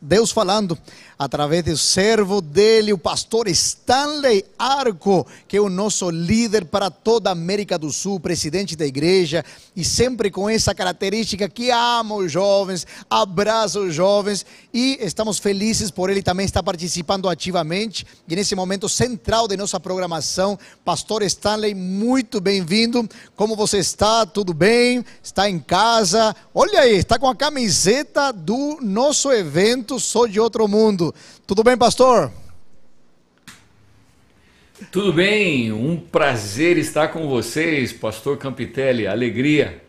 Deus falando através do servo dele, o pastor Stanley Arco, que é o nosso líder para toda a América do Sul, presidente da igreja, e sempre com essa característica que ama os jovens, abraça os jovens, e estamos felizes por ele também estar participando ativamente, e nesse momento central de nossa programação, pastor Stanley, muito bem-vindo, como você está? Tudo bem? Está em casa? Olha aí, está com a camiseta do nosso evento Sou de Outro Mundo. Tudo bem, pastor? Tudo bem, um prazer estar com vocês, pastor Campitelli, alegria.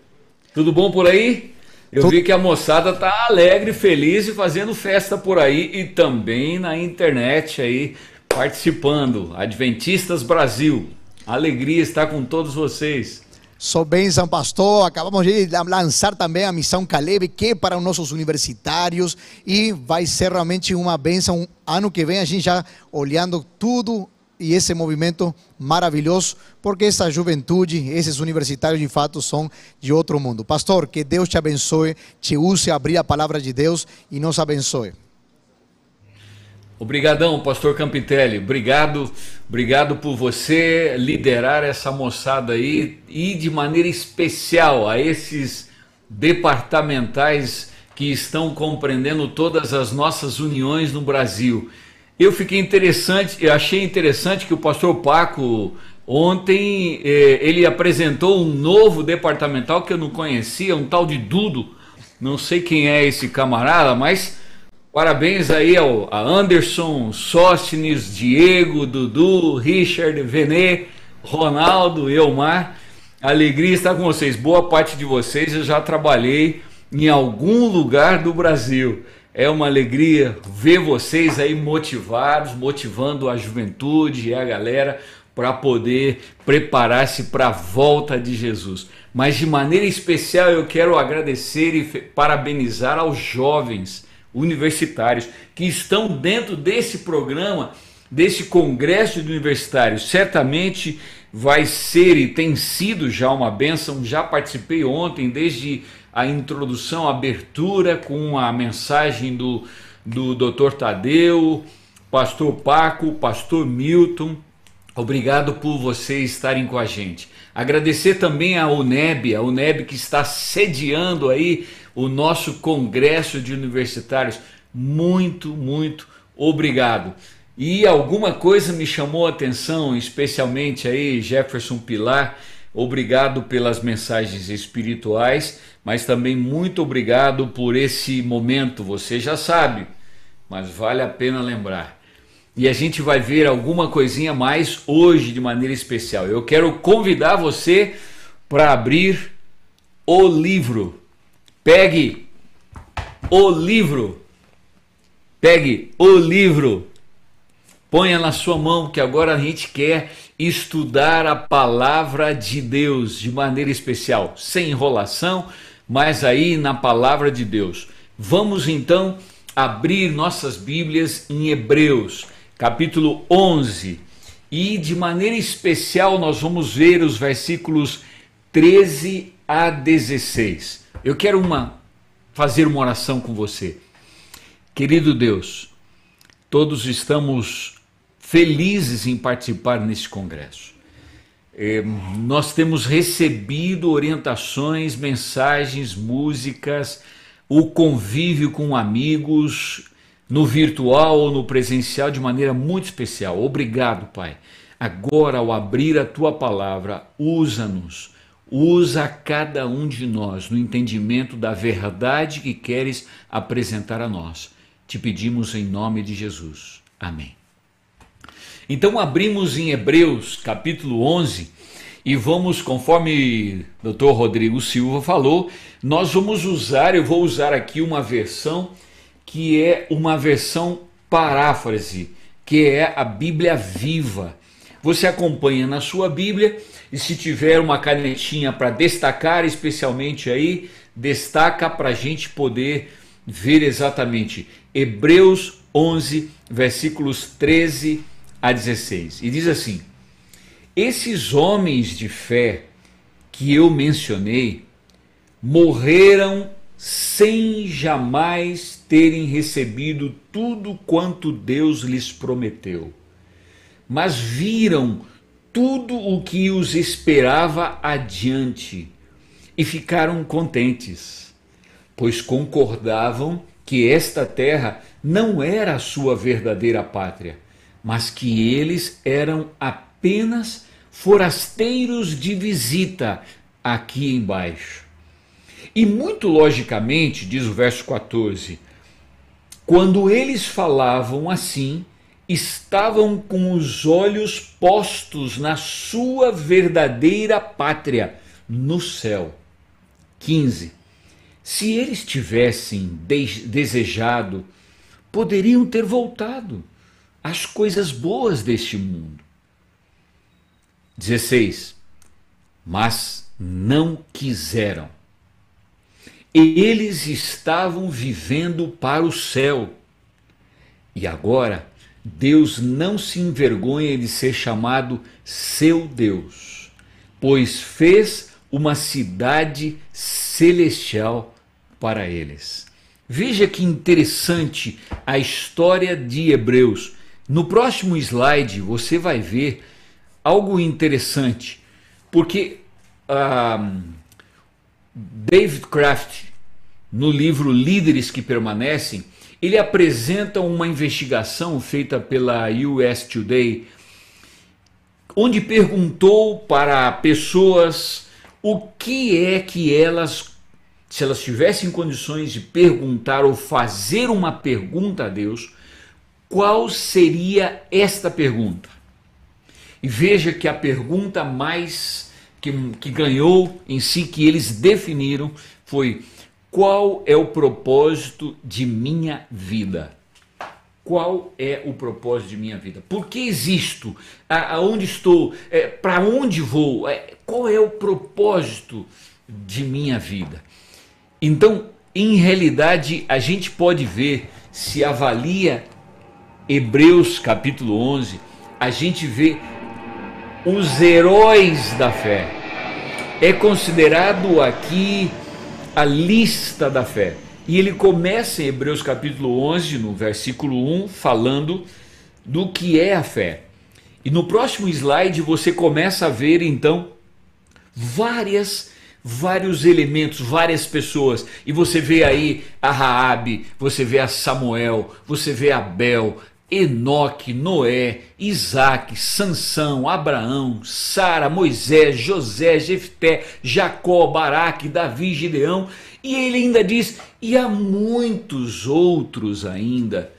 Tudo bom por aí? Eu vi que a moçada tá alegre, feliz e fazendo festa por aí e também na internet aí participando. Adventistas Brasil. Alegria estar com todos vocês. Sou bênção, pastor. Acabamos de lançar também a missão Caleb, que é para os nossos universitários, e vai ser realmente uma bênção. Ano que vem, a gente já olhando tudo e esse movimento maravilhoso, porque essa juventude, esses universitários de fato são de outro mundo. Pastor, que Deus te abençoe, te use a abrir a palavra de Deus e nos abençoe. Obrigadão, pastor Campitelli. Obrigado, obrigado por você liderar essa moçada aí e de maneira especial a esses departamentais que estão compreendendo todas as nossas uniões no Brasil. Eu fiquei interessante, eu achei interessante que o pastor Paco ontem eh, ele apresentou um novo departamental que eu não conhecia, um tal de Dudo. Não sei quem é esse camarada, mas Parabéns aí ao a Anderson, Sóstenes, Diego, Dudu, Richard, Venê, Ronaldo, Elmar. Alegria estar com vocês. Boa parte de vocês eu já trabalhei em algum lugar do Brasil. É uma alegria ver vocês aí motivados, motivando a juventude e a galera para poder preparar-se para a volta de Jesus. Mas de maneira especial eu quero agradecer e parabenizar aos jovens universitários que estão dentro desse programa, desse congresso de universitários. Certamente vai ser e tem sido já uma benção. Já participei ontem, desde a introdução, a abertura, com a mensagem do, do Dr. Tadeu, Pastor Paco, Pastor Milton. Obrigado por vocês estarem com a gente. Agradecer também a UNEB, a UNEB que está sediando aí o nosso congresso de universitários. Muito, muito obrigado. E alguma coisa me chamou a atenção, especialmente aí Jefferson Pilar. Obrigado pelas mensagens espirituais, mas também muito obrigado por esse momento. Você já sabe, mas vale a pena lembrar. E a gente vai ver alguma coisinha mais hoje de maneira especial. Eu quero convidar você para abrir o livro Pegue o livro. Pegue o livro. Ponha na sua mão que agora a gente quer estudar a palavra de Deus de maneira especial, sem enrolação, mas aí na palavra de Deus. Vamos então abrir nossas Bíblias em Hebreus, capítulo 11, e de maneira especial nós vamos ver os versículos 13 a 16. Eu quero uma fazer uma oração com você. Querido Deus, todos estamos felizes em participar neste congresso. É, nós temos recebido orientações, mensagens, músicas, o convívio com amigos, no virtual ou no presencial, de maneira muito especial. Obrigado, Pai. Agora, ao abrir a tua palavra, usa-nos usa cada um de nós no entendimento da verdade que queres apresentar a nós. Te pedimos em nome de Jesus. Amém. Então abrimos em Hebreus capítulo 11 e vamos, conforme o Dr. Rodrigo Silva falou, nós vamos usar, eu vou usar aqui uma versão que é uma versão paráfrase, que é a Bíblia viva. Você acompanha na sua Bíblia e se tiver uma canetinha para destacar, especialmente aí, destaca para a gente poder ver exatamente Hebreus 11, versículos 13 a 16. E diz assim: Esses homens de fé que eu mencionei morreram sem jamais terem recebido tudo quanto Deus lhes prometeu, mas viram tudo o que os esperava adiante e ficaram contentes, pois concordavam que esta terra não era a sua verdadeira pátria, mas que eles eram apenas forasteiros de visita aqui embaixo. E muito logicamente, diz o verso 14, quando eles falavam assim, estavam com os olhos postos na sua verdadeira pátria, no céu. 15. Se eles tivessem desejado, poderiam ter voltado às coisas boas deste mundo. 16. Mas não quiseram. Eles estavam vivendo para o céu. E agora, Deus não se envergonha de ser chamado seu Deus, pois fez uma cidade celestial para eles. Veja que interessante a história de Hebreus. No próximo slide você vai ver algo interessante, porque um, David Kraft, no livro Líderes que Permanecem, ele apresenta uma investigação feita pela US Today, onde perguntou para pessoas o que é que elas, se elas tivessem condições de perguntar ou fazer uma pergunta a Deus, qual seria esta pergunta? E veja que a pergunta mais que, que ganhou em si, que eles definiram, foi: qual é o propósito de minha vida? Qual é o propósito de minha vida? Por que existo? Aonde estou? É, Para onde vou? É, qual é o propósito de minha vida? Então, em realidade, a gente pode ver, se avalia Hebreus capítulo 11, a gente vê os heróis da fé. É considerado aqui a lista da fé. E ele começa em Hebreus capítulo 11, no versículo 1, falando do que é a fé. E no próximo slide você começa a ver então várias vários elementos, várias pessoas. E você vê aí a Raabe, você vê a Samuel, você vê Abel, Enoque, Noé, Isaac, Sansão, Abraão, Sara, Moisés, José, Jefté, Jacó, Baraque, Davi, Gideão, e ele ainda diz: e há muitos outros ainda,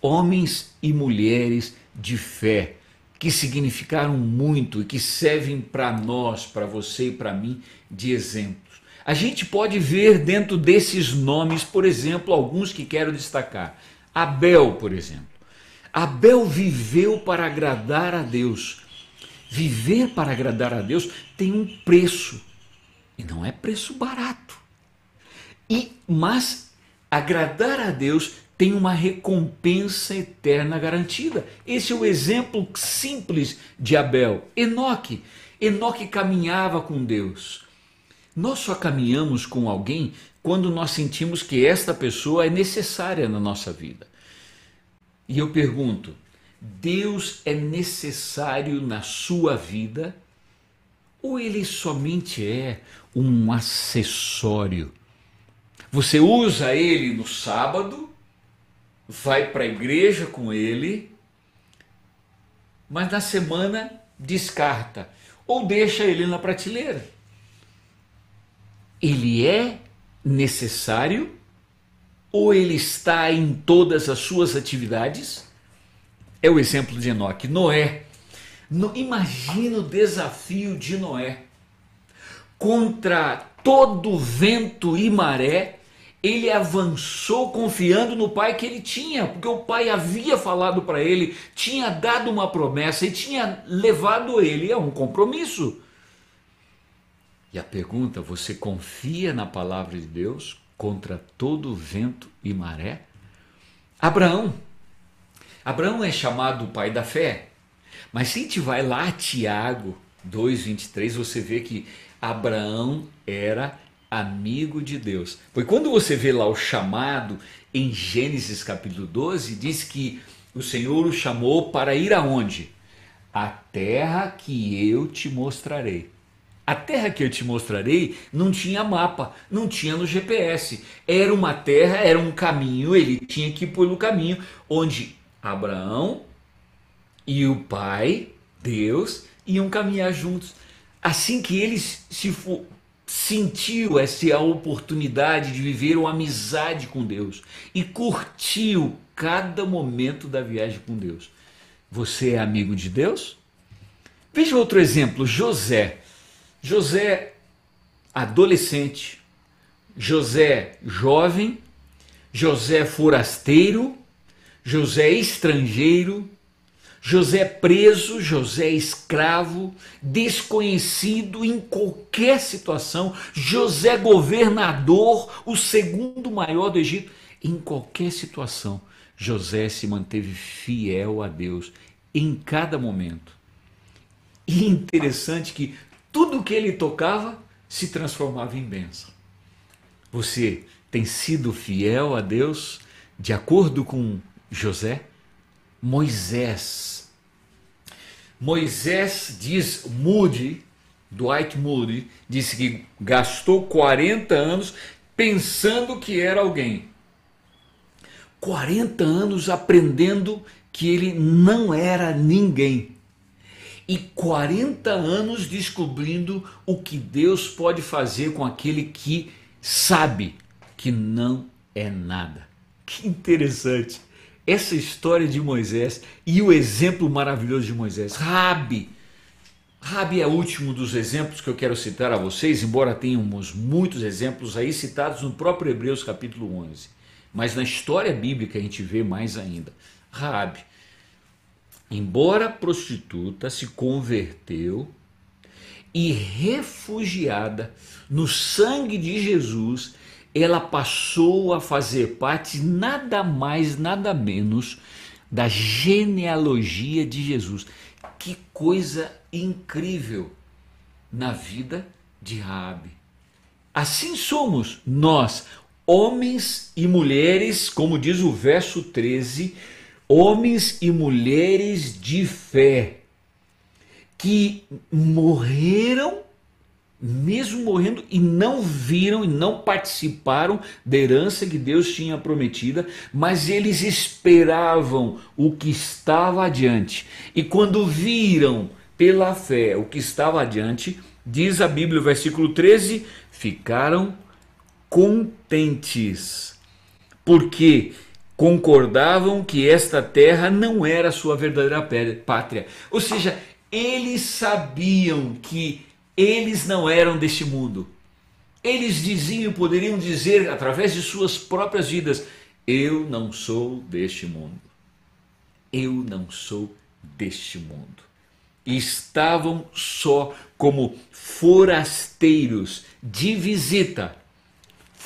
homens e mulheres de fé, que significaram muito e que servem para nós, para você e para mim, de exemplos. A gente pode ver dentro desses nomes, por exemplo, alguns que quero destacar. Abel, por exemplo. Abel viveu para agradar a Deus. Viver para agradar a Deus tem um preço. E não é preço barato. E mas agradar a Deus tem uma recompensa eterna garantida. Esse é o exemplo simples de Abel. Enoque. Enoque caminhava com Deus. Nós só caminhamos com alguém quando nós sentimos que esta pessoa é necessária na nossa vida. E eu pergunto: Deus é necessário na sua vida ou ele somente é um acessório? Você usa ele no sábado, vai para a igreja com ele, mas na semana descarta ou deixa ele na prateleira. Ele é necessário ou ele está em todas as suas atividades? É o exemplo de Enoque. Noé. No, imagina o desafio de Noé. Contra todo vento e maré, ele avançou confiando no pai que ele tinha, porque o pai havia falado para ele, tinha dado uma promessa e tinha levado ele a um compromisso. E a pergunta: você confia na palavra de Deus? Contra todo vento e maré? Abraão. Abraão é chamado o pai da fé. Mas se a gente vai lá a Tiago 2,23, você vê que Abraão era amigo de Deus. Porque quando você vê lá o chamado em Gênesis capítulo 12, diz que o Senhor o chamou para ir aonde? A terra que eu te mostrarei. A terra que eu te mostrarei não tinha mapa, não tinha no GPS. Era uma terra, era um caminho, ele tinha que ir pelo caminho onde Abraão e o pai, Deus, iam caminhar juntos. Assim que eles se for, sentiu essa oportunidade de viver uma amizade com Deus e curtiu cada momento da viagem com Deus. Você é amigo de Deus? Veja outro exemplo, José. José adolescente, José jovem, José forasteiro, José estrangeiro, José preso, José escravo, desconhecido em qualquer situação, José governador, o segundo maior do Egito, em qualquer situação, José se manteve fiel a Deus. Em cada momento. E interessante que tudo que ele tocava se transformava em bênção. Você tem sido fiel a Deus de acordo com José? Moisés. Moisés diz Moody, Dwight Moody, disse que gastou 40 anos pensando que era alguém. 40 anos aprendendo que ele não era ninguém e 40 anos descobrindo o que Deus pode fazer com aquele que sabe que não é nada. Que interessante essa história de Moisés e o exemplo maravilhoso de Moisés. Rabi. Rabi é o último dos exemplos que eu quero citar a vocês, embora tenhamos muitos exemplos aí citados no próprio Hebreus capítulo 11. Mas na história bíblica a gente vê mais ainda. Rabi embora prostituta, se converteu e refugiada no sangue de Jesus, ela passou a fazer parte nada mais, nada menos da genealogia de Jesus. Que coisa incrível na vida de Rabi. Assim somos nós, homens e mulheres, como diz o verso 13, homens e mulheres de fé que morreram, mesmo morrendo, e não viram e não participaram da herança que Deus tinha prometida, mas eles esperavam o que estava adiante. E quando viram pela fé o que estava adiante, diz a Bíblia, versículo 13: ficaram contentes, porque concordavam que esta terra não era sua verdadeira pátria. Ou seja, eles sabiam que eles não eram deste mundo. Eles diziam, poderiam dizer através de suas próprias vidas: Eu não sou deste mundo. Eu não sou deste mundo. E estavam só como forasteiros de visita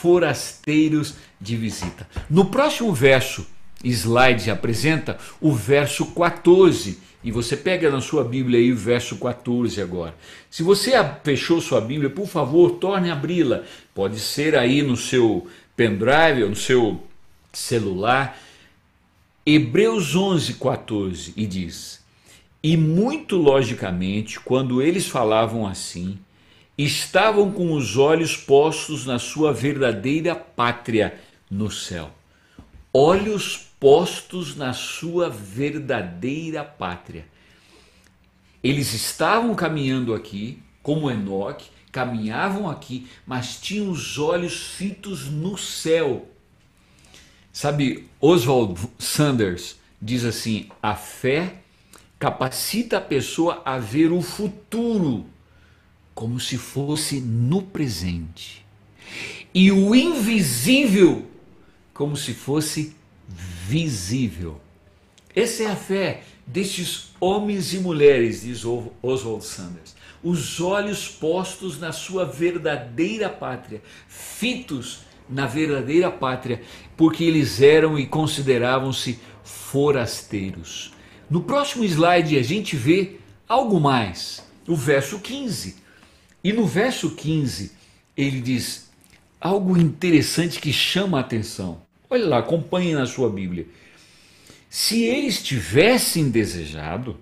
forasteiros de visita. No próximo verso, slide apresenta o verso 14. E você pega na sua Bíblia aí o verso 14 agora. Se você fechou sua Bíblia, por favor, torne a abri-la. Pode ser aí no seu pendrive ou no seu celular. Hebreus 11, 14 e diz: E muito logicamente, quando eles falavam assim, estavam com os olhos postos na sua verdadeira pátria no céu. Olhos postos na sua verdadeira pátria. Eles estavam caminhando aqui, como Enoque, caminhavam aqui, mas tinham os olhos fitos no céu. Sabe, Oswald Sanders diz assim: a fé capacita a pessoa a ver o futuro como se fosse no presente, e o invisível como se fosse visível. Essa é a fé destes homens e mulheres, diz Oswald Sanders. Os olhos postos na sua verdadeira pátria, fitos na verdadeira pátria, porque eles eram e consideravam-se forasteiros. No próximo slide a gente vê algo mais. O verso 15. E no verso 15, ele diz: algo interessante que chama a atenção. Olha lá, acompanhe na sua Bíblia. Se eles tivessem desejado,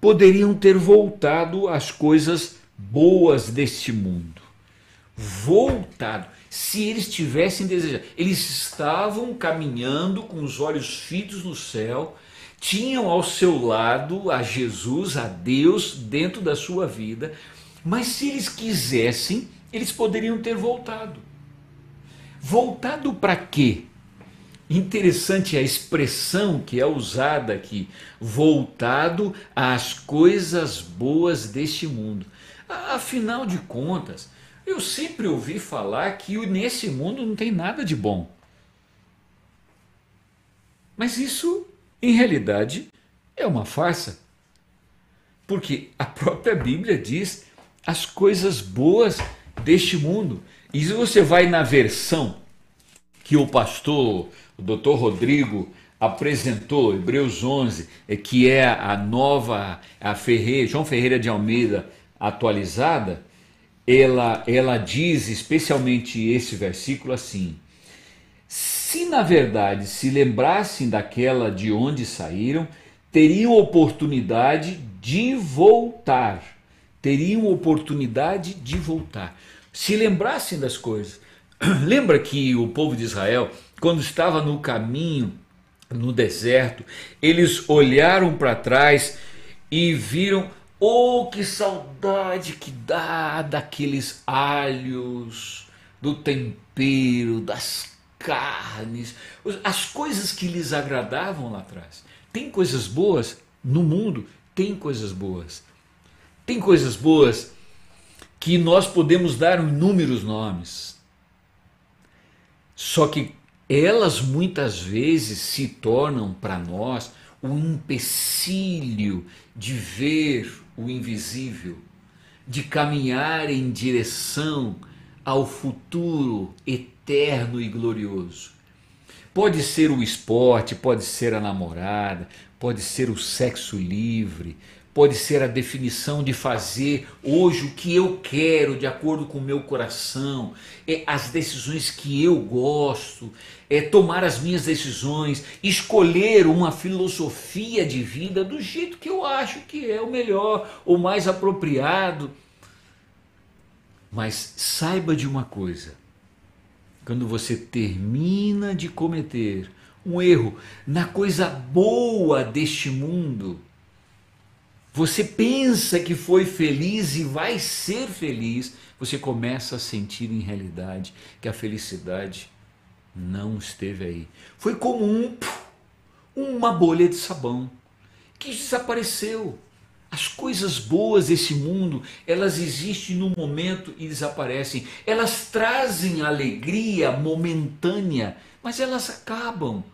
poderiam ter voltado às coisas boas deste mundo. Voltado. Se eles tivessem desejado, eles estavam caminhando com os olhos fitos no céu, tinham ao seu lado a Jesus, a Deus dentro da sua vida, mas se eles quisessem, eles poderiam ter voltado. Voltado para quê? Interessante a expressão que é usada aqui, voltado às coisas boas deste mundo. Afinal de contas, eu sempre ouvi falar que nesse mundo não tem nada de bom. Mas isso, em realidade, é uma farsa. Porque a própria Bíblia diz as coisas boas deste mundo. E se você vai na versão que o pastor, o doutor Rodrigo, apresentou, Hebreus 11, é que é a nova, a Ferreira, João Ferreira de Almeida atualizada, ela, ela diz especialmente esse versículo assim: Se na verdade se lembrassem daquela de onde saíram, teriam oportunidade de voltar. Teriam oportunidade de voltar. Se lembrassem das coisas. Lembra que o povo de Israel, quando estava no caminho, no deserto, eles olharam para trás e viram Oh, que saudade que dá daqueles alhos, do tempero, das carnes, as coisas que lhes agradavam lá atrás. Tem coisas boas no mundo, tem coisas boas. Tem coisas boas que nós podemos dar inúmeros nomes. Só que elas muitas vezes se tornam para nós um empecilho de ver o invisível, de caminhar em direção ao futuro eterno e glorioso. Pode ser o esporte, pode ser a namorada, pode ser o sexo livre, pode ser a definição de fazer hoje o que eu quero, de acordo com o meu coração, é as decisões que eu gosto, é tomar as minhas decisões, escolher uma filosofia de vida do jeito que eu acho que é o melhor, o mais apropriado. Mas saiba de uma coisa: quando você termina de cometer um erro na coisa boa deste mundo, você pensa que foi feliz e vai ser feliz, você começa a sentir em realidade que a felicidade não esteve aí. Foi como um, uma bolha de sabão que desapareceu. As coisas boas desse mundo, elas existem no momento e desaparecem. Elas trazem alegria momentânea, mas elas acabam.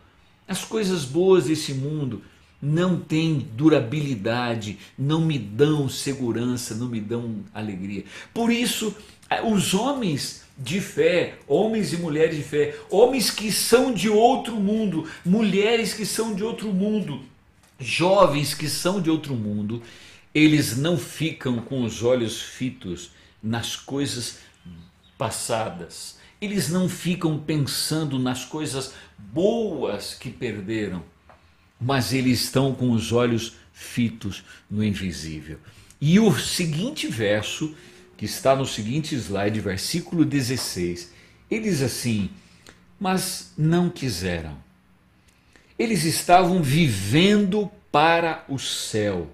As coisas boas desse mundo não têm durabilidade, não me dão segurança, não me dão alegria. Por isso, os homens de fé, homens e mulheres de fé, homens que são de outro mundo, mulheres que são de outro mundo, jovens que são de outro mundo, eles não ficam com os olhos fitos nas coisas passadas. Eles não ficam pensando nas coisas boas que perderam mas eles estão com os olhos fitos no invisível. E o seguinte verso, que está no seguinte slide, versículo 16, ele diz assim: Mas não quiseram. Eles estavam vivendo para o céu.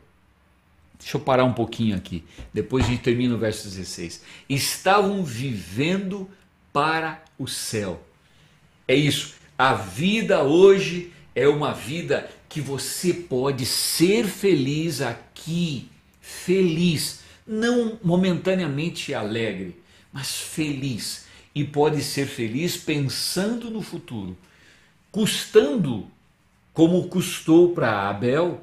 Deixa eu parar um pouquinho aqui, depois a gente termina o verso 16. Estavam vivendo para o céu. É isso. A vida hoje é uma vida que você pode ser feliz aqui, feliz, não momentaneamente alegre, mas feliz. E pode ser feliz pensando no futuro, custando como custou para Abel,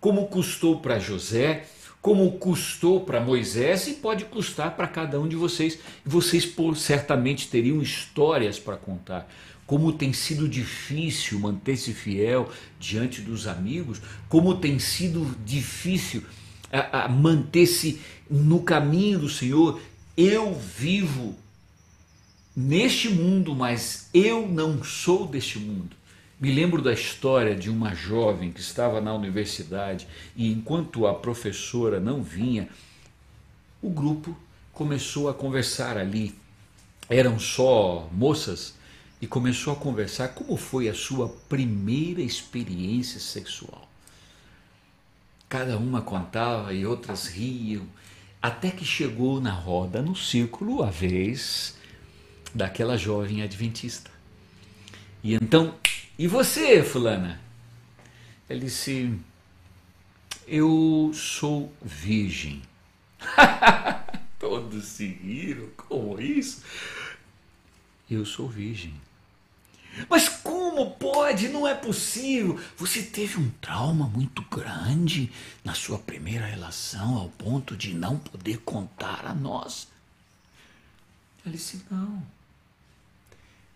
como custou para José, como custou para Moisés e pode custar para cada um de vocês. Vocês certamente teriam histórias para contar como tem sido difícil manter-se fiel diante dos amigos, como tem sido difícil manter-se no caminho do Senhor. Eu vivo neste mundo, mas eu não sou deste mundo. Me lembro da história de uma jovem que estava na universidade e enquanto a professora não vinha, o grupo começou a conversar ali. Eram só moças e começou a conversar como foi a sua primeira experiência sexual. Cada uma contava e outras riam, até que chegou na roda, no círculo, a vez daquela jovem adventista. E então, e você, fulana? Ele disse: Eu sou virgem. Todos se riram, como isso? Eu sou virgem. Mas como pode? Não é possível. Você teve um trauma muito grande na sua primeira relação ao ponto de não poder contar a nós. Ele disse: Não,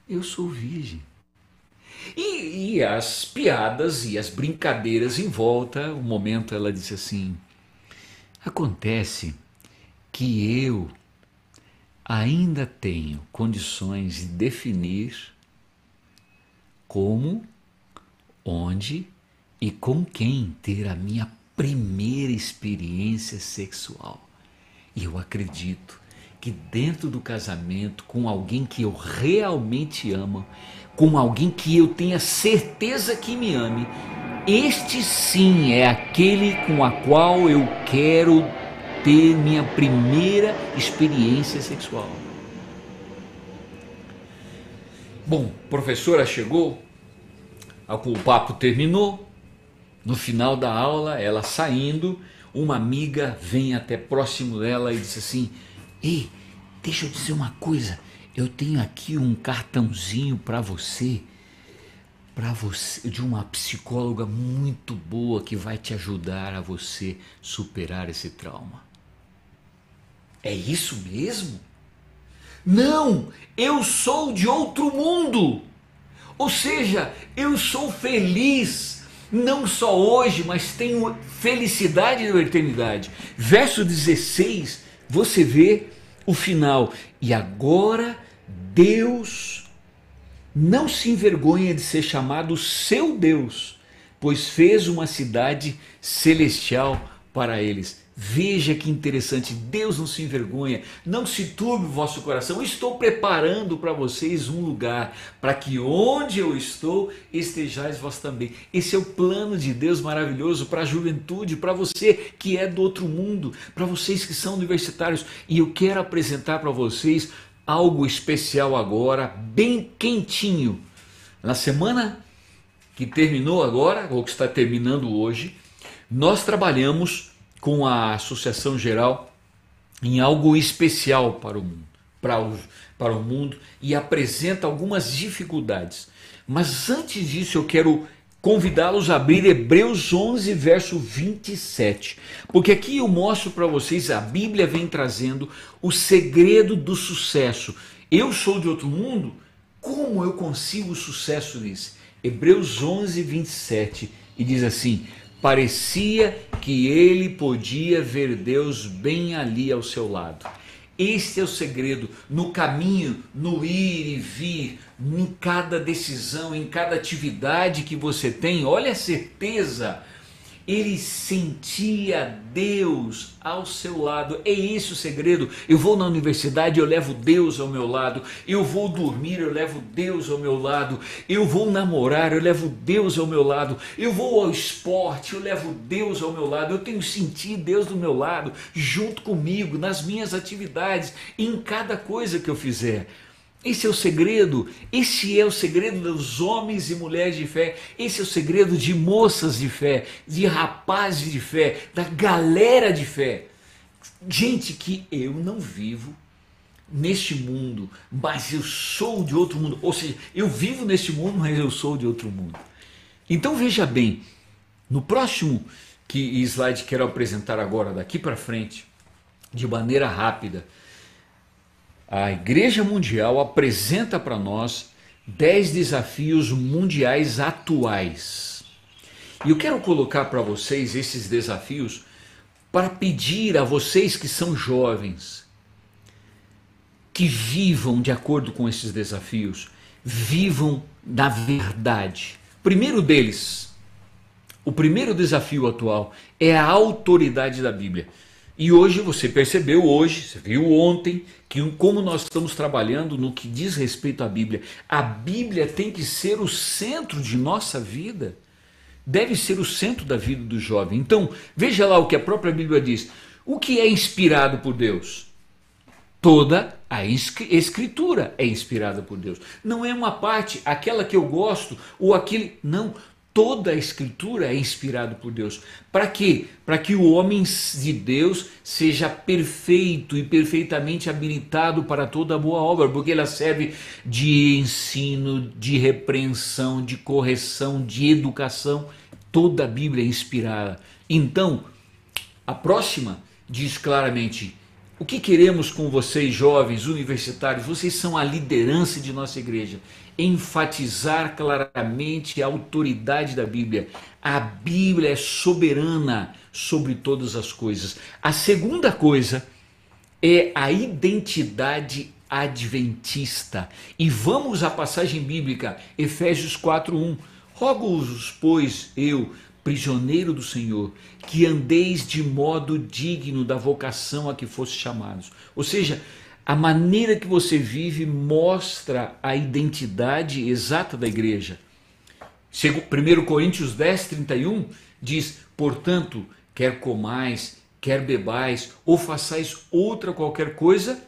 eu sou virgem. E, e, as piadas e as brincadeiras em volta, um momento ela disse assim: Acontece que eu ainda tenho condições de definir como, onde e com quem ter a minha primeira experiência sexual. E eu acredito que dentro do casamento, com alguém que eu realmente amo, com alguém que eu tenha certeza que me ame, este sim é aquele com a qual eu quero ter minha primeira experiência sexual. Bom, professora chegou, o papo terminou. No final da aula, ela saindo, uma amiga vem até próximo dela e diz assim: Ei, deixa eu dizer uma coisa. Eu tenho aqui um cartãozinho para você, para você, de uma psicóloga muito boa que vai te ajudar a você superar esse trauma. É isso mesmo? Não, eu sou de outro mundo. Ou seja, eu sou feliz, não só hoje, mas tenho felicidade na eternidade. Verso 16, você vê o final. E agora Deus não se envergonha de ser chamado seu Deus, pois fez uma cidade celestial para eles. Veja que interessante, Deus não se envergonha, não se turbe o vosso coração. Estou preparando para vocês um lugar, para que onde eu estou estejais vós também. Esse é o plano de Deus maravilhoso para a juventude, para você que é do outro mundo, para vocês que são universitários. E eu quero apresentar para vocês algo especial agora, bem quentinho. Na semana que terminou agora, ou que está terminando hoje, nós trabalhamos com a Associação Geral em algo especial para o mundo, para o, para o mundo e apresenta algumas dificuldades. Mas antes disso, eu quero convidá-los a abrir Hebreus 11, verso 27. Porque aqui eu mostro para vocês, a Bíblia vem trazendo o segredo do sucesso. Eu sou de outro mundo, como eu consigo sucesso nisso? Hebreus 11, 27, e diz assim: Parecia que ele podia ver Deus bem ali ao seu lado. Este é o segredo no caminho, no ir e vir, em cada decisão, em cada atividade que você tem. Olha a certeza ele sentia Deus ao seu lado. É esse o segredo. Eu vou na universidade, eu levo Deus ao meu lado. Eu vou dormir, eu levo Deus ao meu lado. Eu vou namorar, eu levo Deus ao meu lado. Eu vou ao esporte, eu levo Deus ao meu lado. Eu tenho sentido Deus do meu lado, junto comigo, nas minhas atividades, em cada coisa que eu fizer. Esse é o segredo, esse é o segredo dos homens e mulheres de fé, esse é o segredo de moças de fé, de rapazes de fé, da galera de fé. Gente que eu não vivo neste mundo, mas eu sou de outro mundo. Ou seja, eu vivo neste mundo, mas eu sou de outro mundo. Então veja bem, no próximo que slide quero apresentar agora, daqui para frente, de maneira rápida, a Igreja Mundial apresenta para nós dez desafios mundiais atuais. E eu quero colocar para vocês esses desafios para pedir a vocês que são jovens que vivam de acordo com esses desafios, vivam na verdade. Primeiro deles, o primeiro desafio atual é a autoridade da Bíblia. E hoje você percebeu hoje, você viu ontem, que como nós estamos trabalhando no que diz respeito à Bíblia, a Bíblia tem que ser o centro de nossa vida. Deve ser o centro da vida do jovem. Então, veja lá o que a própria Bíblia diz. O que é inspirado por Deus? Toda a escritura é inspirada por Deus. Não é uma parte, aquela que eu gosto ou aquele. Não. Toda a escritura é inspirada por Deus. Para quê? Para que o homem de Deus seja perfeito e perfeitamente habilitado para toda boa obra, porque ela serve de ensino, de repreensão, de correção, de educação. Toda a Bíblia é inspirada. Então, a próxima diz claramente: o que queremos com vocês, jovens, universitários? Vocês são a liderança de nossa igreja. Enfatizar claramente a autoridade da Bíblia. A Bíblia é soberana sobre todas as coisas. A segunda coisa é a identidade adventista. E vamos à passagem bíblica, Efésios 4:1. Rogo-os, pois, eu, prisioneiro do Senhor, que andeis de modo digno da vocação a que fosse chamados. Ou seja, a maneira que você vive mostra a identidade exata da igreja. 1 Coríntios 10, 31 diz: Portanto, quer comais, quer bebais, ou façais outra qualquer coisa,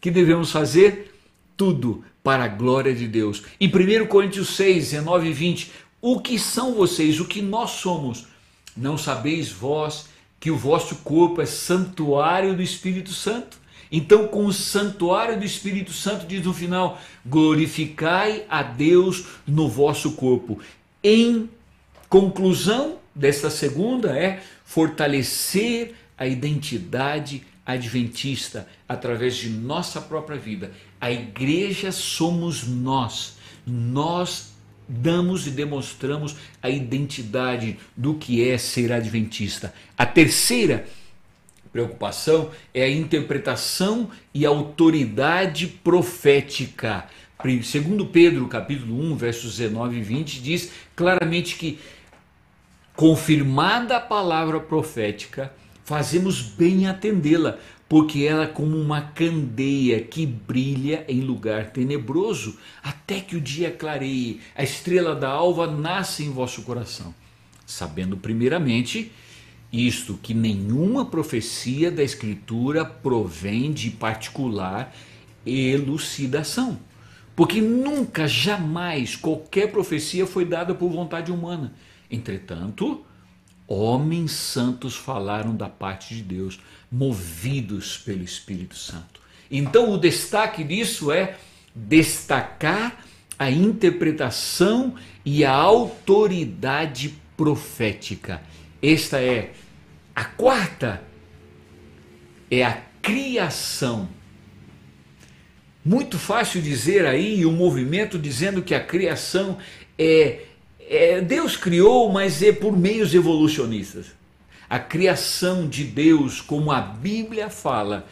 que devemos fazer? Tudo para a glória de Deus. E 1 Coríntios 6, 19 e 20: o que são vocês? O que nós somos? Não sabeis vós que o vosso corpo é santuário do Espírito Santo? Então, com o santuário do Espírito Santo, diz no final: glorificai a Deus no vosso corpo. Em conclusão desta segunda é fortalecer a identidade adventista através de nossa própria vida. A igreja somos nós. Nós damos e demonstramos a identidade do que é ser adventista. A terceira preocupação é a interpretação e autoridade profética. Segundo Pedro, capítulo 1, versos 19 e 20, diz claramente que confirmada a palavra profética, fazemos bem atendê-la, porque ela é como uma candeia que brilha em lugar tenebroso, até que o dia clareie, a estrela da alva nasce em vosso coração. Sabendo primeiramente isto, que nenhuma profecia da Escritura provém de particular elucidação. Porque nunca, jamais, qualquer profecia foi dada por vontade humana. Entretanto, homens santos falaram da parte de Deus, movidos pelo Espírito Santo. Então, o destaque disso é destacar a interpretação e a autoridade profética. Esta é a quarta, é a criação. Muito fácil dizer aí o um movimento dizendo que a criação é é, Deus criou, mas é por meios evolucionistas. A criação de Deus, como a Bíblia fala,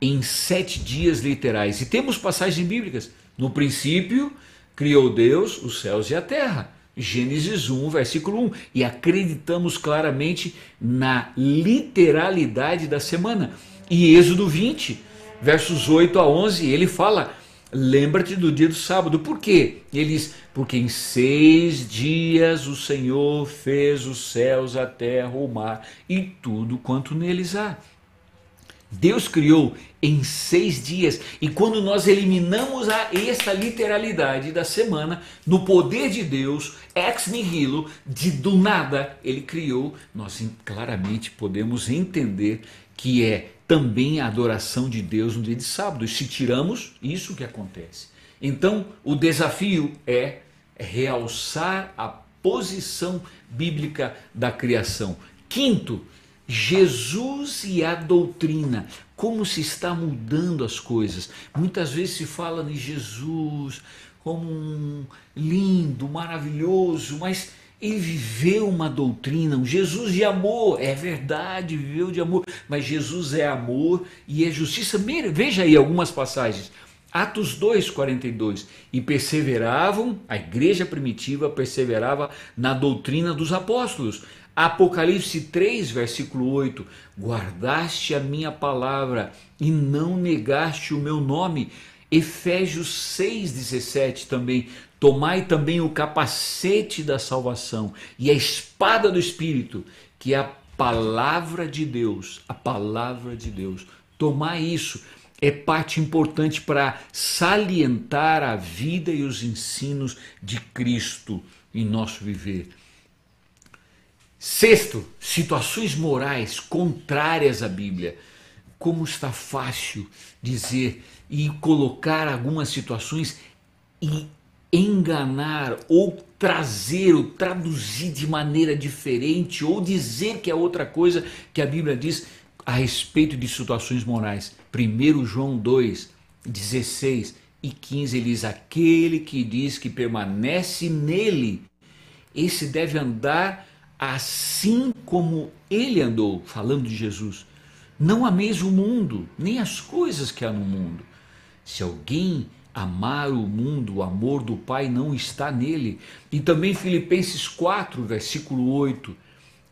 em sete dias literais. E temos passagens bíblicas. No princípio, criou Deus os céus e a terra. Gênesis 1, versículo 1. E acreditamos claramente na literalidade da semana. E Êxodo 20, versos 8 a 11, ele fala Lembra-te do dia do sábado. Por quê? Ele diz: Porque em seis dias o Senhor fez os céus, a terra, o mar e tudo quanto neles há. Deus criou em seis dias. E quando nós eliminamos a, essa literalidade da semana, no poder de Deus, ex nihilo, de do nada, ele criou, nós claramente podemos entender que é também a adoração de Deus no dia de sábado. E se tiramos, isso que acontece. Então, o desafio é realçar a posição bíblica da criação. Quinto, Jesus e a doutrina. Como se está mudando as coisas. Muitas vezes se fala em Jesus como um lindo, maravilhoso, mas Ele viveu uma doutrina, um Jesus de amor, é verdade, viveu de amor, mas Jesus é amor e é justiça. Veja aí algumas passagens. Atos 2, 42. E perseveravam, a igreja primitiva perseverava na doutrina dos apóstolos. Apocalipse 3, versículo 8: Guardaste a minha palavra e não negaste o meu nome. Efésios 6, 17 também. Tomai também o capacete da salvação e a espada do Espírito, que é a palavra de Deus. A palavra de Deus. Tomai isso é parte importante para salientar a vida e os ensinos de Cristo em nosso viver. Sexto, situações morais contrárias à Bíblia. Como está fácil dizer e colocar algumas situações e enganar ou trazer ou traduzir de maneira diferente ou dizer que é outra coisa que a Bíblia diz a respeito de situações morais. 1 João 2, 16 e 15 ele diz: Aquele que diz que permanece nele, esse deve andar assim como ele andou, falando de Jesus. Não ameis o mundo, nem as coisas que há no mundo. Se alguém amar o mundo, o amor do Pai não está nele. E também Filipenses 4, versículo 8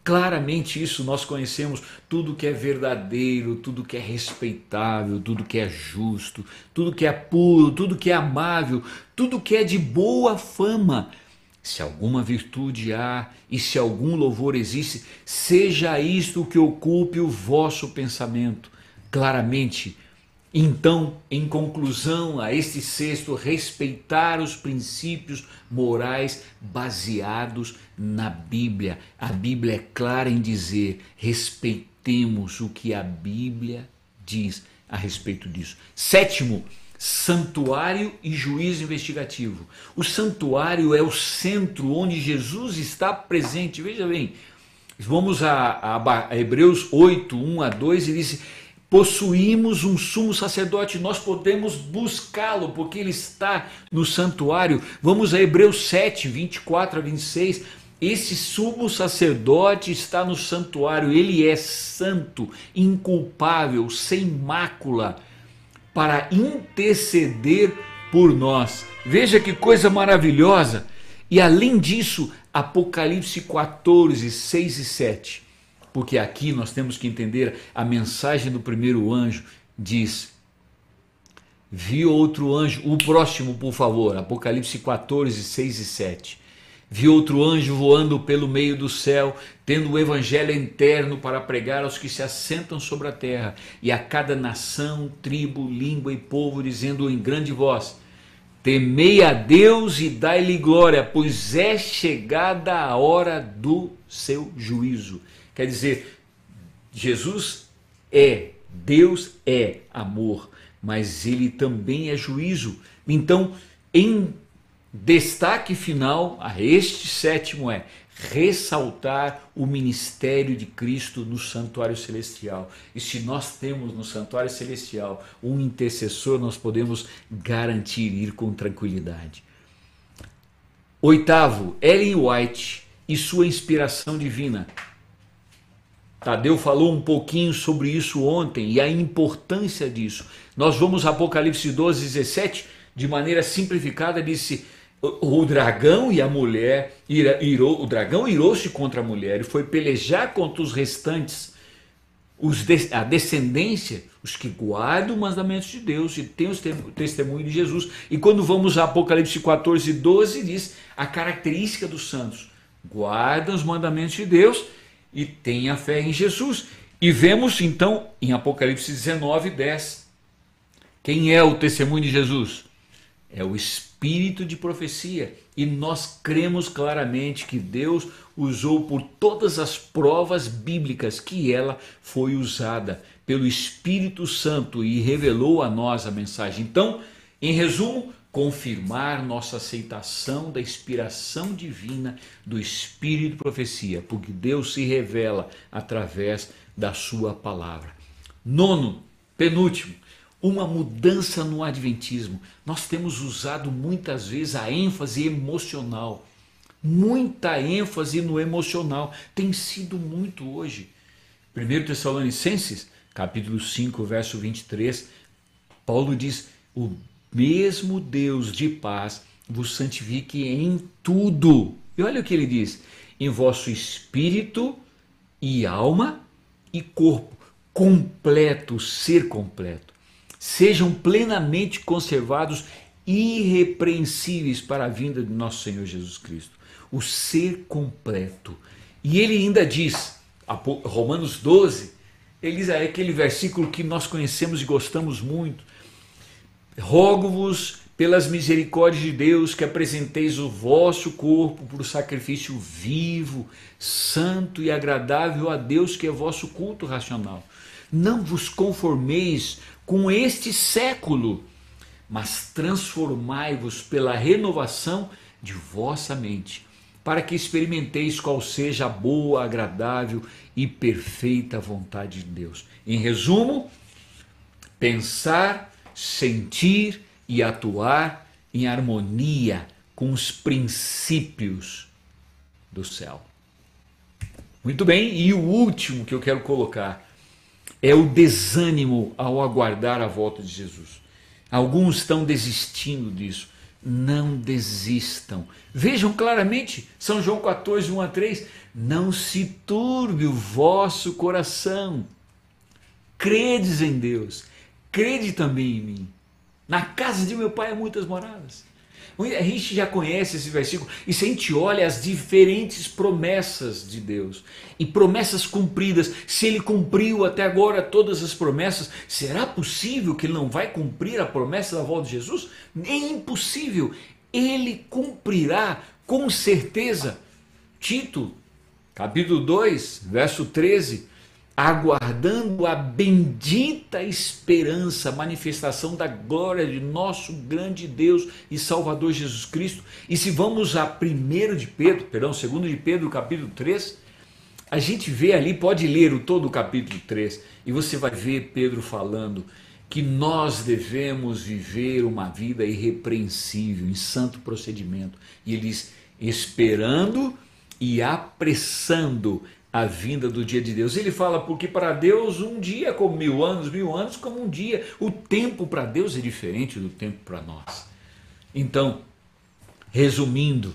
Claramente isso nós conhecemos tudo que é verdadeiro, tudo que é respeitável, tudo que é justo, tudo que é puro, tudo que é amável, tudo que é de boa fama. Se alguma virtude há e se algum louvor existe, seja isto o que ocupe o vosso pensamento. Claramente, então, em conclusão a este sexto, respeitar os princípios morais baseados na Bíblia. A Bíblia é clara em dizer: respeitemos o que a Bíblia diz a respeito disso. Sétimo, santuário e juízo investigativo. O santuário é o centro onde Jesus está presente. Veja bem, vamos a, a, a Hebreus 8, 1 a 2 e diz possuímos um sumo sacerdote, nós podemos buscá-lo, porque ele está no santuário. Vamos a Hebreus 7, 24 a 26. Esse sumo sacerdote está no santuário, ele é santo, inculpável, sem mácula, para interceder por nós. Veja que coisa maravilhosa! E além disso, Apocalipse 14, 6 e 7 porque aqui nós temos que entender a mensagem do primeiro anjo diz: Viu outro anjo, o próximo, por favor, Apocalipse 14, 6 e 7. Vi outro anjo voando pelo meio do céu, tendo o evangelho interno para pregar aos que se assentam sobre a terra, e a cada nação, tribo, língua e povo, dizendo em grande voz: Temei a Deus e dai-lhe glória, pois é chegada a hora do seu juízo. Quer dizer, Jesus é, Deus é amor, mas ele também é juízo. Então, em destaque final a este sétimo é ressaltar o ministério de Cristo no santuário celestial. E se nós temos no santuário celestial um intercessor, nós podemos garantir ir com tranquilidade. Oitavo, Ellen White e sua inspiração divina. Tadeu falou um pouquinho sobre isso ontem e a importância disso. Nós vamos Apocalipse 12, 17, de maneira simplificada, disse: o dragão e a mulher, irou, o dragão irou-se contra a mulher e foi pelejar contra os restantes, os de, a descendência, os que guardam os mandamentos de Deus e têm o testemunho de Jesus. E quando vamos a Apocalipse 14, 12, diz a característica dos santos: guardam os mandamentos de Deus e tenha fé em Jesus. E vemos então em Apocalipse 19, 10. Quem é o testemunho de Jesus? É o espírito de profecia. E nós cremos claramente que Deus usou por todas as provas bíblicas que ela foi usada pelo Espírito Santo e revelou a nós a mensagem. Então, em resumo, confirmar nossa aceitação da inspiração divina do Espírito de profecia, porque Deus se revela através da sua palavra. Nono, penúltimo, uma mudança no adventismo. Nós temos usado muitas vezes a ênfase emocional. muita ênfase no emocional. Tem sido muito hoje. 1 Tessalonicenses, capítulo 5, verso 23, Paulo diz: O mesmo Deus de paz vos santifique em tudo. E olha o que ele diz: em vosso espírito e alma e corpo, completo, ser completo. Sejam plenamente conservados irrepreensíveis para a vinda de nosso Senhor Jesus Cristo o ser completo. E ele ainda diz, Romanos 12, ele diz, aquele versículo que nós conhecemos e gostamos muito. Rogo-vos pelas misericórdias de Deus que apresenteis o vosso corpo por sacrifício vivo, santo e agradável a Deus, que é vosso culto racional. Não vos conformeis com este século, mas transformai-vos pela renovação de vossa mente para que experimenteis qual seja a boa, agradável e perfeita vontade de Deus. Em resumo, pensar, sentir e atuar em harmonia com os princípios do céu. Muito bem, e o último que eu quero colocar é o desânimo ao aguardar a volta de Jesus. Alguns estão desistindo disso não desistam. Vejam claramente, São João 14, 1 a 3, não se turbe o vosso coração. Credes em Deus, crede também em mim. Na casa de meu pai há muitas moradas. A gente já conhece esse versículo e se a gente olha as diferentes promessas de Deus e promessas cumpridas, se ele cumpriu até agora todas as promessas, será possível que ele não vai cumprir a promessa da volta de Jesus? É impossível. Ele cumprirá com certeza. Tito, capítulo 2, verso 13 aguardando a bendita esperança, manifestação da glória de nosso grande Deus e Salvador Jesus Cristo. E se vamos a 1 de Pedro, perdão, 2 de Pedro, capítulo 3, a gente vê ali, pode ler o todo o capítulo 3, e você vai ver Pedro falando que nós devemos viver uma vida irrepreensível, em santo procedimento. E ele diz, esperando e apressando a vinda do dia de Deus. Ele fala porque para Deus um dia é como mil anos, mil anos como um dia. O tempo para Deus é diferente do tempo para nós. Então, resumindo,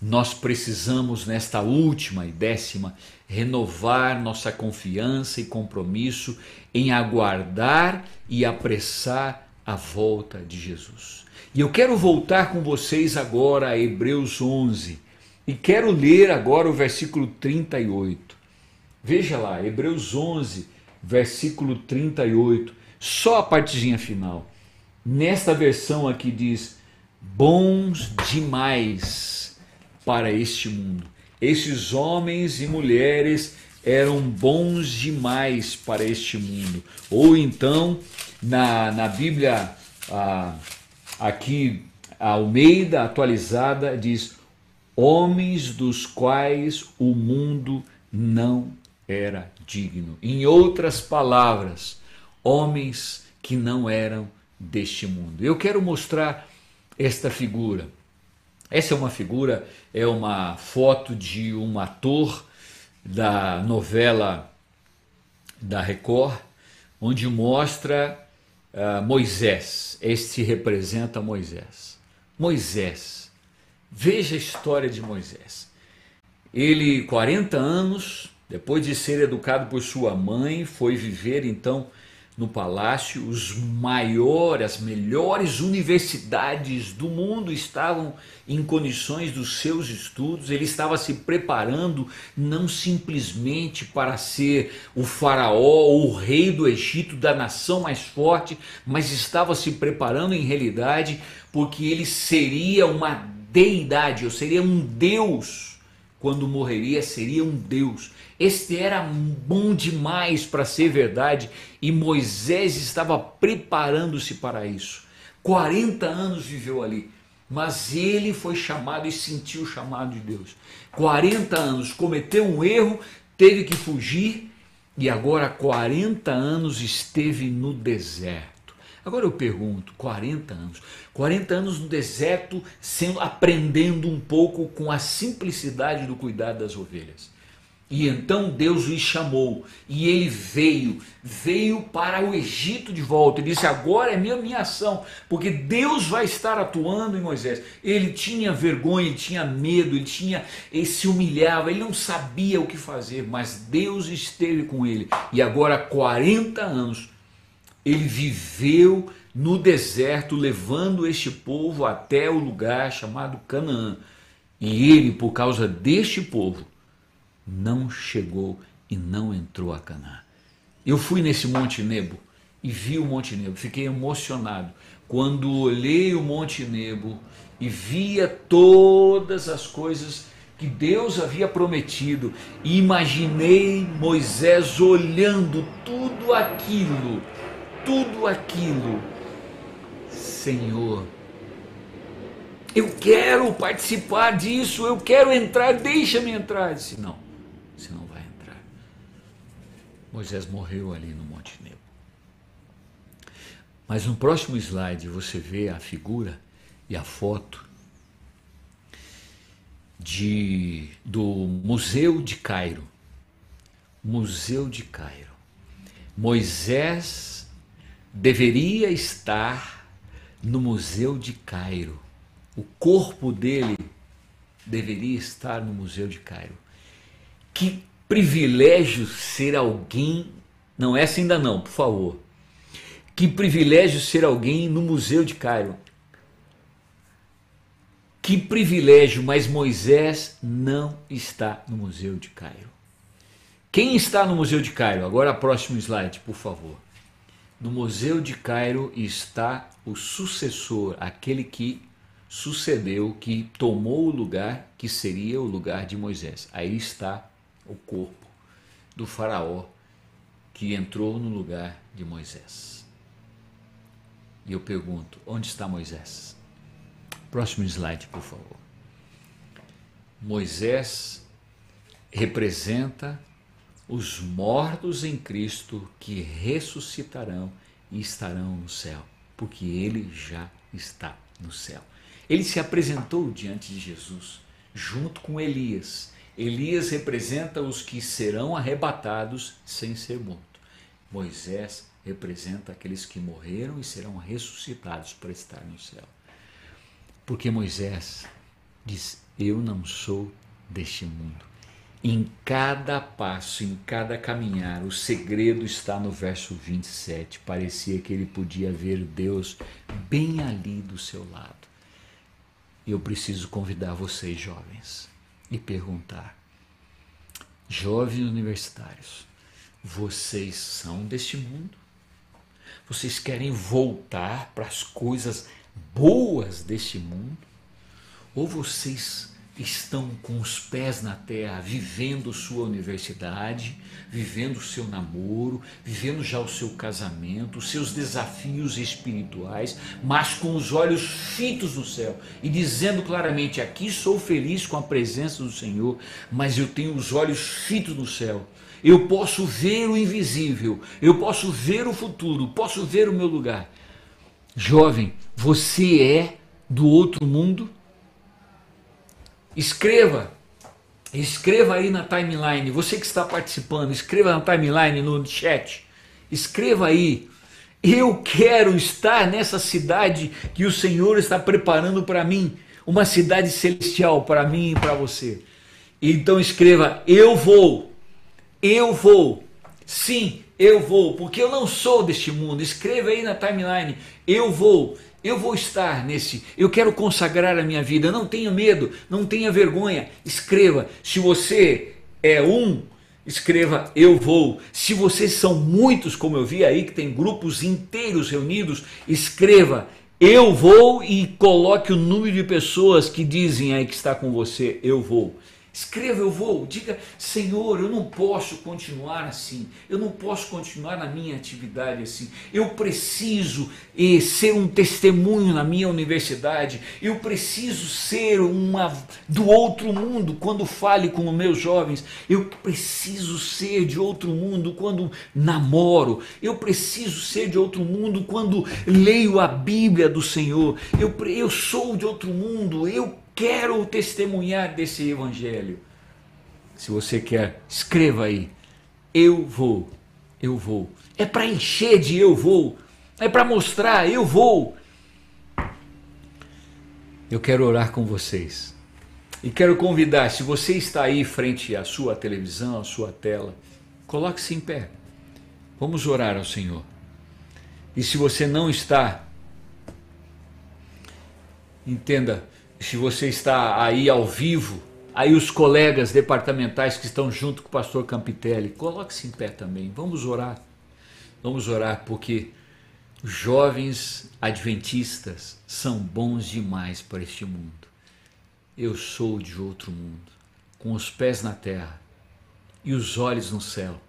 nós precisamos nesta última e décima renovar nossa confiança e compromisso em aguardar e apressar a volta de Jesus. E eu quero voltar com vocês agora a Hebreus 11 e quero ler agora o versículo 38. Veja lá, Hebreus 11, versículo 38, só a partezinha final. Nesta versão aqui diz: bons demais para este mundo. Esses homens e mulheres eram bons demais para este mundo. Ou então, na, na Bíblia ah, aqui, Almeida atualizada, diz: homens dos quais o mundo não era digno. Em outras palavras, homens que não eram deste mundo. Eu quero mostrar esta figura. Essa é uma figura, é uma foto de um ator da novela da Record, onde mostra uh, Moisés. Este representa Moisés. Moisés. Veja a história de Moisés. Ele, 40 anos, depois de ser educado por sua mãe, foi viver então no palácio. Os maiores, as melhores universidades do mundo estavam em condições dos seus estudos. Ele estava se preparando não simplesmente para ser o faraó ou o rei do Egito, da nação mais forte, mas estava se preparando em realidade porque ele seria uma deidade, ou seria um deus. Quando morreria, seria um Deus. Este era bom demais para ser verdade e Moisés estava preparando-se para isso. 40 anos viveu ali, mas ele foi chamado e sentiu o chamado de Deus. 40 anos, cometeu um erro, teve que fugir e agora 40 anos esteve no deserto. Agora eu pergunto, 40 anos, 40 anos no deserto, sendo aprendendo um pouco com a simplicidade do cuidado das ovelhas. E então Deus lhe chamou e ele veio, veio para o Egito de volta. Ele disse: Agora é minha, minha ação, porque Deus vai estar atuando em Moisés. Ele tinha vergonha, ele tinha medo, ele tinha, ele se humilhava, ele não sabia o que fazer, mas Deus esteve com ele. E agora, 40 anos, ele viveu no deserto, levando este povo até o lugar chamado Canaã. E ele, por causa deste povo, não chegou e não entrou a Canaã. Eu fui nesse Monte Nebo e vi o Monte Nebo, fiquei emocionado quando olhei o Monte Nebo e via todas as coisas que Deus havia prometido e imaginei Moisés olhando tudo aquilo, tudo aquilo. Senhor, eu quero participar disso, eu quero entrar, deixa-me entrar. Eu disse, não, você não vai entrar. Moisés morreu ali no Monte Nebo. Mas no próximo slide você vê a figura e a foto de, do Museu de Cairo. Museu de Cairo. Moisés deveria estar no Museu de Cairo. O corpo dele deveria estar no Museu de Cairo. Que privilégio ser alguém. Não, essa ainda não, por favor. Que privilégio ser alguém no Museu de Cairo. Que privilégio, mas Moisés não está no Museu de Cairo. Quem está no Museu de Cairo? Agora, próximo slide, por favor. No Museu de Cairo está o sucessor, aquele que sucedeu, que tomou o lugar que seria o lugar de Moisés. Aí está o corpo do Faraó que entrou no lugar de Moisés. E eu pergunto: onde está Moisés? Próximo slide, por favor. Moisés representa os mortos em Cristo que ressuscitarão e estarão no céu, porque ele já está no céu. Ele se apresentou diante de Jesus, junto com Elias. Elias representa os que serão arrebatados sem ser morto. Moisés representa aqueles que morreram e serão ressuscitados para estar no céu. Porque Moisés diz: Eu não sou deste mundo. Em cada passo, em cada caminhar, o segredo está no verso 27. Parecia que ele podia ver Deus bem ali do seu lado. Eu preciso convidar vocês, jovens, e perguntar: jovens universitários, vocês são deste mundo? Vocês querem voltar para as coisas boas deste mundo? Ou vocês estão com os pés na terra, vivendo sua universidade, vivendo seu namoro, vivendo já o seu casamento, os seus desafios espirituais, mas com os olhos fitos no céu e dizendo claramente: aqui sou feliz com a presença do Senhor, mas eu tenho os olhos fitos no céu. Eu posso ver o invisível, eu posso ver o futuro, posso ver o meu lugar. Jovem, você é do outro mundo? Escreva, escreva aí na timeline, você que está participando, escreva na timeline, no chat, escreva aí. Eu quero estar nessa cidade que o Senhor está preparando para mim, uma cidade celestial para mim e para você. Então escreva: Eu vou, eu vou, sim, eu vou, porque eu não sou deste mundo. Escreva aí na timeline: Eu vou, eu vou estar nesse, eu quero consagrar a minha vida. Não tenha medo, não tenha vergonha. Escreva. Se você é um, escreva eu vou. Se vocês são muitos, como eu vi aí, que tem grupos inteiros reunidos, escreva eu vou e coloque o número de pessoas que dizem aí que está com você, eu vou. Escreva, eu vou. Diga, Senhor, eu não posso continuar assim. Eu não posso continuar na minha atividade assim. Eu preciso eh, ser um testemunho na minha universidade. Eu preciso ser uma do outro mundo quando fale com os meus jovens. Eu preciso ser de outro mundo quando namoro. Eu preciso ser de outro mundo quando leio a Bíblia do Senhor. Eu, eu sou de outro mundo. Eu quero testemunhar desse evangelho. Se você quer, escreva aí. Eu vou, eu vou. É para encher de eu vou. É para mostrar eu vou. Eu quero orar com vocês. E quero convidar, se você está aí frente à sua televisão, à sua tela, coloque-se em pé. Vamos orar ao Senhor. E se você não está, entenda, se você está aí ao vivo, aí os colegas departamentais que estão junto com o pastor Campitelli, coloque-se em pé também. Vamos orar. Vamos orar porque jovens adventistas são bons demais para este mundo. Eu sou de outro mundo, com os pés na terra e os olhos no céu.